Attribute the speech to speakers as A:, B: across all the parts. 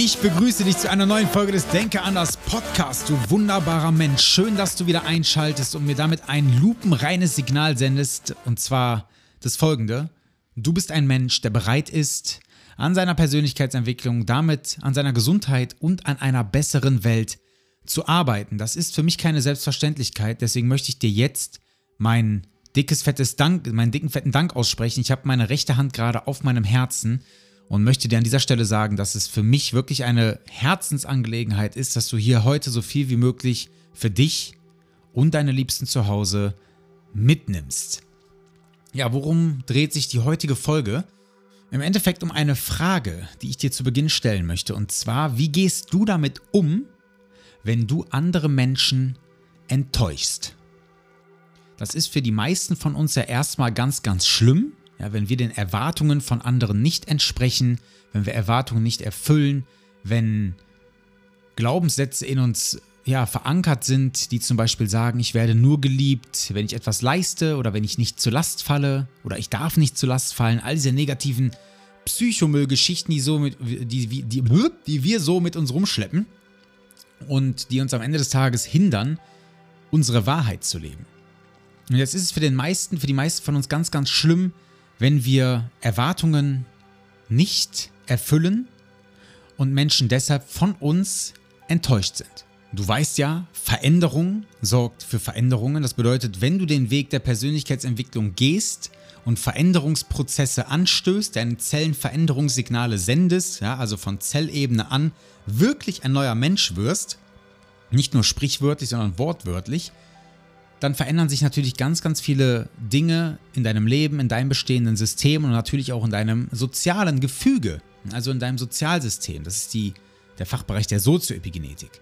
A: Ich begrüße dich zu einer neuen Folge des Denke anders Podcast, du wunderbarer Mensch. Schön, dass du wieder einschaltest und mir damit ein lupenreines Signal sendest. Und zwar das folgende. Du bist ein Mensch, der bereit ist, an seiner Persönlichkeitsentwicklung, damit an seiner Gesundheit und an einer besseren Welt zu arbeiten. Das ist für mich keine Selbstverständlichkeit. Deswegen möchte ich dir jetzt mein dickes, fettes Dank, meinen dicken, fetten Dank aussprechen. Ich habe meine rechte Hand gerade auf meinem Herzen und möchte dir an dieser Stelle sagen, dass es für mich wirklich eine Herzensangelegenheit ist, dass du hier heute so viel wie möglich für dich und deine Liebsten zu Hause mitnimmst. Ja, worum dreht sich die heutige Folge? Im Endeffekt um eine Frage, die ich dir zu Beginn stellen möchte. Und zwar, wie gehst du damit um, wenn du andere Menschen enttäuschst? Das ist für die meisten von uns ja erstmal ganz, ganz schlimm, ja, wenn wir den Erwartungen von anderen nicht entsprechen, wenn wir Erwartungen nicht erfüllen, wenn Glaubenssätze in uns ja, verankert sind, die zum Beispiel sagen, ich werde nur geliebt, wenn ich etwas leiste oder wenn ich nicht zur Last falle oder ich darf nicht zur Last fallen. All diese negativen Psychomüllgeschichten, die, so die, die, die, die wir so mit uns rumschleppen und die uns am Ende des Tages hindern, unsere Wahrheit zu leben. Und jetzt ist es für den meisten, für die meisten von uns ganz, ganz schlimm, wenn wir Erwartungen nicht erfüllen und Menschen deshalb von uns enttäuscht sind. Du weißt ja, Veränderung sorgt für Veränderungen. Das bedeutet, wenn du den Weg der Persönlichkeitsentwicklung gehst und Veränderungsprozesse anstößt, deine Zellen Veränderungssignale sendest, ja, also von Zellebene an wirklich ein neuer Mensch wirst, nicht nur sprichwörtlich, sondern wortwörtlich, dann verändern sich natürlich ganz, ganz viele Dinge in deinem Leben, in deinem bestehenden System und natürlich auch in deinem sozialen Gefüge, also in deinem Sozialsystem. Das ist die, der Fachbereich der Sozioepigenetik.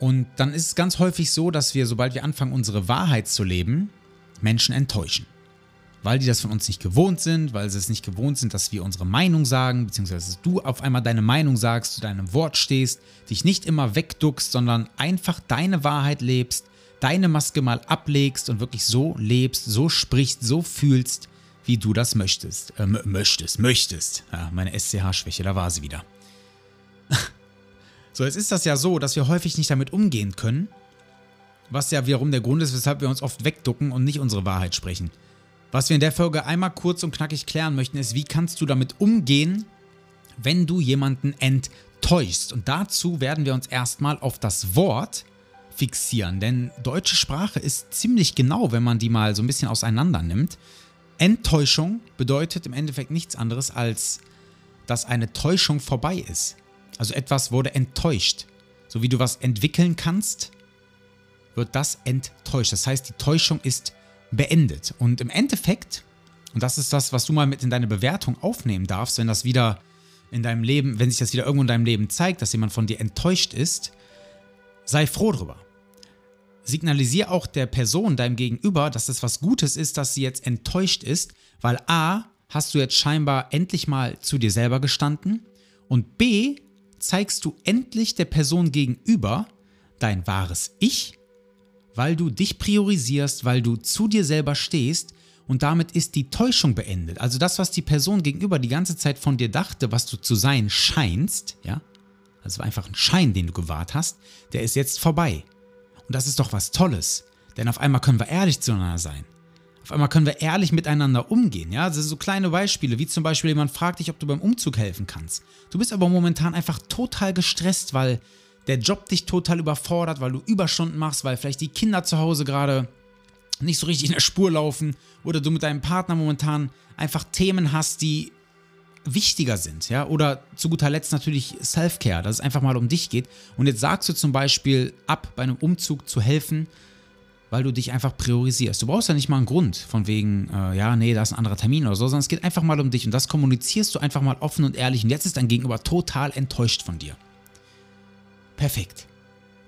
A: Und dann ist es ganz häufig so, dass wir, sobald wir anfangen, unsere Wahrheit zu leben, Menschen enttäuschen. Weil die das von uns nicht gewohnt sind, weil sie es nicht gewohnt sind, dass wir unsere Meinung sagen, beziehungsweise dass du auf einmal deine Meinung sagst, zu deinem Wort stehst, dich nicht immer wegduckst, sondern einfach deine Wahrheit lebst deine Maske mal ablegst und wirklich so lebst, so sprichst, so fühlst, wie du das möchtest. Äh, möchtest, möchtest. Ja, meine SCH-Schwäche, da war sie wieder. so, jetzt ist das ja so, dass wir häufig nicht damit umgehen können, was ja wiederum der Grund ist, weshalb wir uns oft wegducken und nicht unsere Wahrheit sprechen. Was wir in der Folge einmal kurz und knackig klären möchten, ist, wie kannst du damit umgehen, wenn du jemanden enttäuschst. Und dazu werden wir uns erstmal auf das Wort fixieren, denn deutsche Sprache ist ziemlich genau, wenn man die mal so ein bisschen auseinander nimmt. Enttäuschung bedeutet im Endeffekt nichts anderes als, dass eine Täuschung vorbei ist. Also etwas wurde enttäuscht. So wie du was entwickeln kannst, wird das enttäuscht. Das heißt, die Täuschung ist beendet. Und im Endeffekt, und das ist das, was du mal mit in deine Bewertung aufnehmen darfst, wenn das wieder in deinem Leben, wenn sich das wieder irgendwo in deinem Leben zeigt, dass jemand von dir enttäuscht ist, sei froh drüber signalisiere auch der Person, deinem Gegenüber, dass das was Gutes ist, dass sie jetzt enttäuscht ist, weil A, hast du jetzt scheinbar endlich mal zu dir selber gestanden und B, zeigst du endlich der Person gegenüber dein wahres Ich, weil du dich priorisierst, weil du zu dir selber stehst und damit ist die Täuschung beendet. Also das, was die Person gegenüber die ganze Zeit von dir dachte, was du zu sein scheinst, ja, also einfach ein Schein, den du gewahrt hast, der ist jetzt vorbei. Und das ist doch was Tolles. Denn auf einmal können wir ehrlich zueinander sein. Auf einmal können wir ehrlich miteinander umgehen. Ja, das sind so kleine Beispiele, wie zum Beispiel jemand fragt dich, ob du beim Umzug helfen kannst. Du bist aber momentan einfach total gestresst, weil der Job dich total überfordert, weil du Überstunden machst, weil vielleicht die Kinder zu Hause gerade nicht so richtig in der Spur laufen oder du mit deinem Partner momentan einfach Themen hast, die wichtiger sind, ja, oder zu guter Letzt natürlich Self-Care, dass es einfach mal um dich geht. Und jetzt sagst du zum Beispiel ab, bei einem Umzug zu helfen, weil du dich einfach priorisierst. Du brauchst ja nicht mal einen Grund von wegen, äh, ja, nee, da ist ein anderer Termin oder so, sondern es geht einfach mal um dich und das kommunizierst du einfach mal offen und ehrlich und jetzt ist dein Gegenüber total enttäuscht von dir. Perfekt.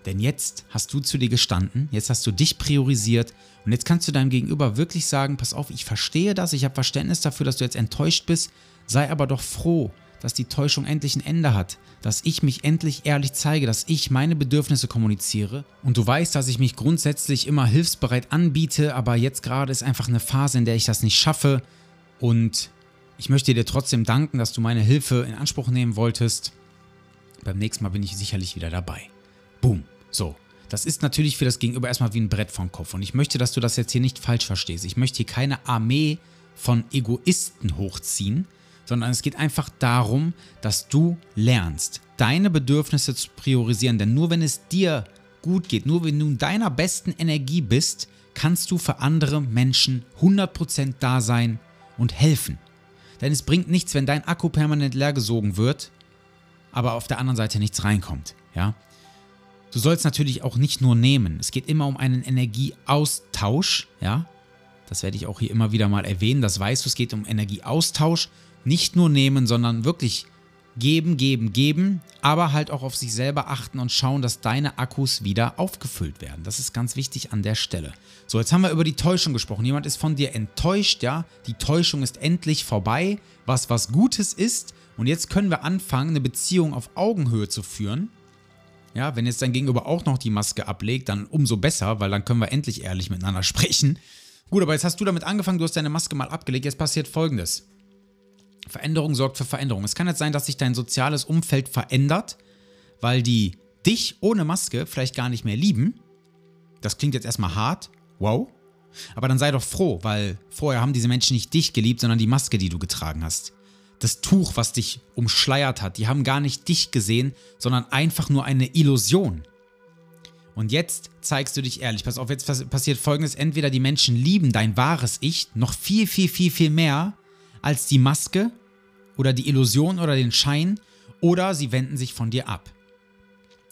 A: Denn jetzt hast du zu dir gestanden, jetzt hast du dich priorisiert und jetzt kannst du deinem Gegenüber wirklich sagen, pass auf, ich verstehe das, ich habe Verständnis dafür, dass du jetzt enttäuscht bist, sei aber doch froh, dass die Täuschung endlich ein Ende hat, dass ich mich endlich ehrlich zeige, dass ich meine Bedürfnisse kommuniziere und du weißt, dass ich mich grundsätzlich immer hilfsbereit anbiete, aber jetzt gerade ist einfach eine Phase, in der ich das nicht schaffe und ich möchte dir trotzdem danken, dass du meine Hilfe in Anspruch nehmen wolltest. Beim nächsten Mal bin ich sicherlich wieder dabei. Boom. So, das ist natürlich für das Gegenüber erstmal wie ein Brett vom Kopf. Und ich möchte, dass du das jetzt hier nicht falsch verstehst. Ich möchte hier keine Armee von Egoisten hochziehen, sondern es geht einfach darum, dass du lernst, deine Bedürfnisse zu priorisieren. Denn nur wenn es dir gut geht, nur wenn du in deiner besten Energie bist, kannst du für andere Menschen 100% da sein und helfen. Denn es bringt nichts, wenn dein Akku permanent leergesogen wird, aber auf der anderen Seite nichts reinkommt. Ja? Du sollst natürlich auch nicht nur nehmen. Es geht immer um einen Energieaustausch, ja? Das werde ich auch hier immer wieder mal erwähnen. Das weißt du, es geht um Energieaustausch. Nicht nur nehmen, sondern wirklich geben, geben, geben, aber halt auch auf sich selber achten und schauen, dass deine Akkus wieder aufgefüllt werden. Das ist ganz wichtig an der Stelle. So, jetzt haben wir über die Täuschung gesprochen. Jemand ist von dir enttäuscht, ja? Die Täuschung ist endlich vorbei, was was Gutes ist. Und jetzt können wir anfangen, eine Beziehung auf Augenhöhe zu führen. Ja, wenn jetzt dein Gegenüber auch noch die Maske ablegt, dann umso besser, weil dann können wir endlich ehrlich miteinander sprechen. Gut, aber jetzt hast du damit angefangen, du hast deine Maske mal abgelegt. Jetzt passiert folgendes. Veränderung sorgt für Veränderung. Es kann jetzt sein, dass sich dein soziales Umfeld verändert, weil die dich ohne Maske vielleicht gar nicht mehr lieben. Das klingt jetzt erstmal hart. Wow. Aber dann sei doch froh, weil vorher haben diese Menschen nicht dich geliebt, sondern die Maske, die du getragen hast das Tuch, was dich umschleiert hat. Die haben gar nicht dich gesehen, sondern einfach nur eine Illusion. Und jetzt zeigst du dich ehrlich. Pass auf, jetzt passiert folgendes: Entweder die Menschen lieben dein wahres Ich noch viel, viel, viel, viel mehr als die Maske oder die Illusion oder den Schein, oder sie wenden sich von dir ab.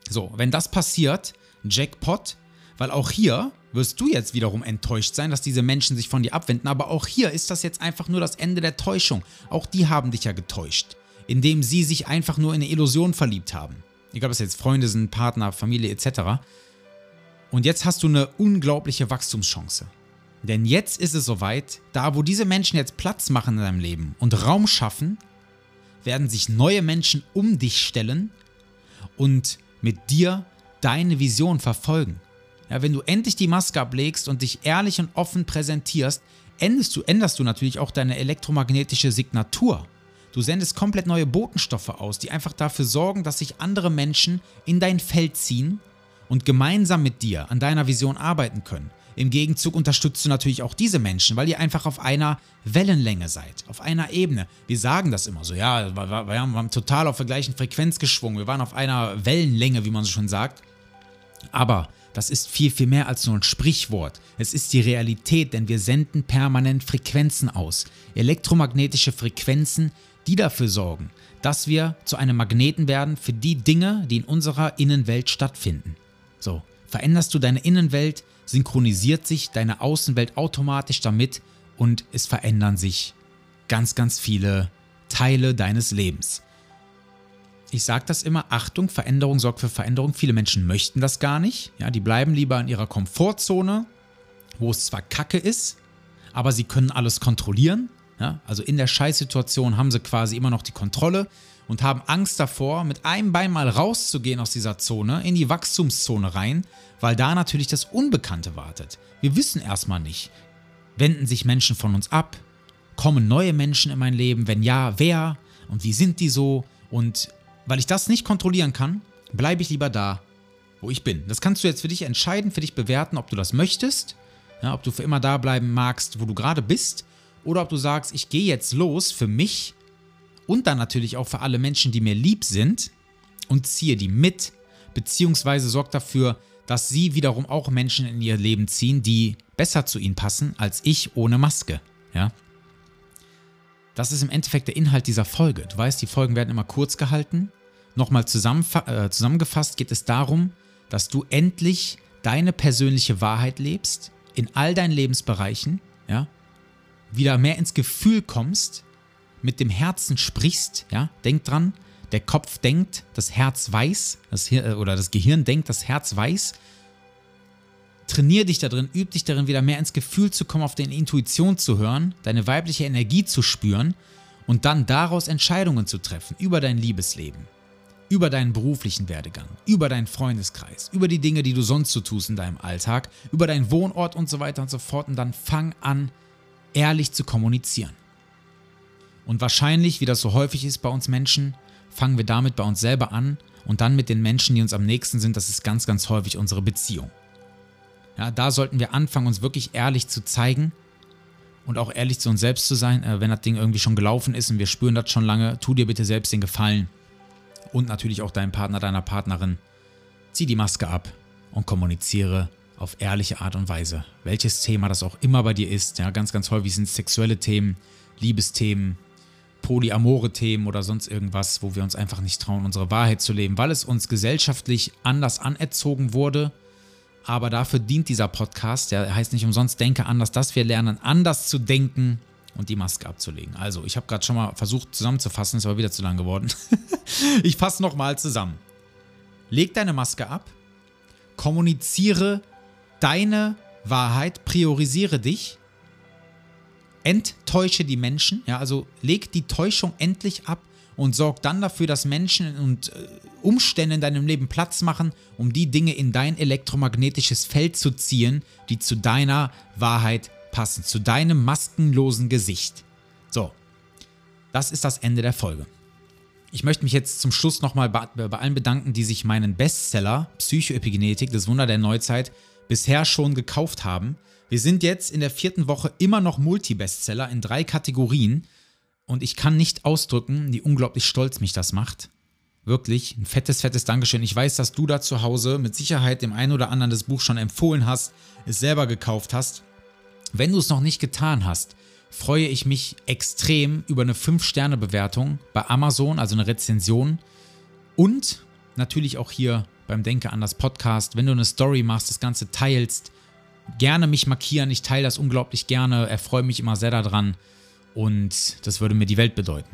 A: So, wenn das passiert, Jackpot, weil auch hier wirst du jetzt wiederum enttäuscht sein, dass diese Menschen sich von dir abwenden. Aber auch hier ist das jetzt einfach nur das Ende der Täuschung. Auch die haben dich ja getäuscht, indem sie sich einfach nur in eine Illusion verliebt haben. Egal, ob es jetzt Freunde sind, Partner, Familie etc. Und jetzt hast du eine unglaubliche Wachstumschance. Denn jetzt ist es soweit, da wo diese Menschen jetzt Platz machen in deinem Leben und Raum schaffen, werden sich neue Menschen um dich stellen und mit dir deine Vision verfolgen. Ja, wenn du endlich die Maske ablegst und dich ehrlich und offen präsentierst, änderst du, änderst du natürlich auch deine elektromagnetische Signatur. Du sendest komplett neue Botenstoffe aus, die einfach dafür sorgen, dass sich andere Menschen in dein Feld ziehen und gemeinsam mit dir an deiner Vision arbeiten können. Im Gegenzug unterstützt du natürlich auch diese Menschen, weil ihr einfach auf einer Wellenlänge seid, auf einer Ebene. Wir sagen das immer so, ja, wir haben total auf der gleichen Frequenz geschwungen, wir waren auf einer Wellenlänge, wie man so schon sagt. Aber das ist viel, viel mehr als nur ein Sprichwort. Es ist die Realität, denn wir senden permanent Frequenzen aus. Elektromagnetische Frequenzen, die dafür sorgen, dass wir zu einem Magneten werden für die Dinge, die in unserer Innenwelt stattfinden. So, veränderst du deine Innenwelt, synchronisiert sich deine Außenwelt automatisch damit und es verändern sich ganz, ganz viele Teile deines Lebens ich sage das immer, Achtung, Veränderung sorgt für Veränderung. Viele Menschen möchten das gar nicht. Ja, die bleiben lieber in ihrer Komfortzone, wo es zwar kacke ist, aber sie können alles kontrollieren. Ja, also in der Scheißsituation haben sie quasi immer noch die Kontrolle und haben Angst davor, mit einem Bein mal rauszugehen aus dieser Zone, in die Wachstumszone rein, weil da natürlich das Unbekannte wartet. Wir wissen erstmal nicht, wenden sich Menschen von uns ab, kommen neue Menschen in mein Leben, wenn ja, wer und wie sind die so und weil ich das nicht kontrollieren kann, bleibe ich lieber da, wo ich bin. Das kannst du jetzt für dich entscheiden, für dich bewerten, ob du das möchtest, ja, ob du für immer da bleiben magst, wo du gerade bist, oder ob du sagst, ich gehe jetzt los für mich und dann natürlich auch für alle Menschen, die mir lieb sind und ziehe die mit, beziehungsweise sorge dafür, dass sie wiederum auch Menschen in ihr Leben ziehen, die besser zu ihnen passen als ich ohne Maske. Ja? Das ist im Endeffekt der Inhalt dieser Folge. Du weißt, die Folgen werden immer kurz gehalten. Nochmal äh, zusammengefasst geht es darum, dass du endlich deine persönliche Wahrheit lebst, in all deinen Lebensbereichen, ja, wieder mehr ins Gefühl kommst, mit dem Herzen sprichst, ja, denk dran, der Kopf denkt, das Herz weiß, das Hir oder das Gehirn denkt, das Herz weiß. Trainier dich darin, üb dich darin, wieder mehr ins Gefühl zu kommen, auf deine Intuition zu hören, deine weibliche Energie zu spüren und dann daraus Entscheidungen zu treffen über dein Liebesleben, über deinen beruflichen Werdegang, über deinen Freundeskreis, über die Dinge, die du sonst so tust in deinem Alltag, über deinen Wohnort und so weiter und so fort. Und dann fang an, ehrlich zu kommunizieren. Und wahrscheinlich, wie das so häufig ist bei uns Menschen, fangen wir damit bei uns selber an und dann mit den Menschen, die uns am nächsten sind, das ist ganz, ganz häufig unsere Beziehung. Ja, da sollten wir anfangen, uns wirklich ehrlich zu zeigen und auch ehrlich zu uns selbst zu sein. Äh, wenn das Ding irgendwie schon gelaufen ist und wir spüren das schon lange, tu dir bitte selbst den Gefallen und natürlich auch deinem Partner, deiner Partnerin. Zieh die Maske ab und kommuniziere auf ehrliche Art und Weise. Welches Thema das auch immer bei dir ist. Ja, ganz, ganz häufig sind es sexuelle Themen, Liebesthemen, polyamore Themen oder sonst irgendwas, wo wir uns einfach nicht trauen, unsere Wahrheit zu leben, weil es uns gesellschaftlich anders anerzogen wurde. Aber dafür dient dieser Podcast, der heißt nicht umsonst Denke anders, dass wir lernen, anders zu denken und die Maske abzulegen. Also, ich habe gerade schon mal versucht zusammenzufassen, ist aber wieder zu lang geworden. ich fasse nochmal zusammen. Leg deine Maske ab, kommuniziere deine Wahrheit, priorisiere dich enttäusche die Menschen, ja, also leg die Täuschung endlich ab und sorg dann dafür, dass Menschen und äh, Umstände in deinem Leben Platz machen, um die Dinge in dein elektromagnetisches Feld zu ziehen, die zu deiner Wahrheit passen, zu deinem maskenlosen Gesicht. So, das ist das Ende der Folge. Ich möchte mich jetzt zum Schluss nochmal bei, bei allen bedanken, die sich meinen Bestseller Psychoepigenetik, das Wunder der Neuzeit, bisher schon gekauft haben. Wir sind jetzt in der vierten Woche immer noch Multi-Bestseller in drei Kategorien und ich kann nicht ausdrücken, wie unglaublich stolz mich das macht. Wirklich, ein fettes, fettes Dankeschön. Ich weiß, dass du da zu Hause mit Sicherheit dem einen oder anderen das Buch schon empfohlen hast, es selber gekauft hast. Wenn du es noch nicht getan hast, freue ich mich extrem über eine 5-Sterne-Bewertung bei Amazon, also eine Rezension. Und natürlich auch hier beim Denke an das Podcast, wenn du eine Story machst, das Ganze teilst, gerne mich markieren. Ich teile das unglaublich gerne, erfreue mich immer sehr daran und das würde mir die Welt bedeuten.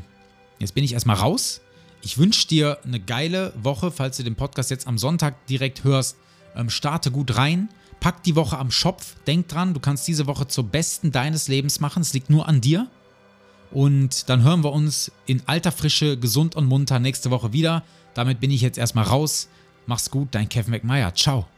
A: Jetzt bin ich erstmal raus. Ich wünsche dir eine geile Woche, falls du den Podcast jetzt am Sonntag direkt hörst. Ähm, starte gut rein, pack die Woche am Schopf. Denk dran, du kannst diese Woche zur besten deines Lebens machen. Es liegt nur an dir. Und dann hören wir uns in alter Frische, gesund und munter nächste Woche wieder. Damit bin ich jetzt erstmal raus. Mach's gut, dein Kevin McMeyer. Ciao.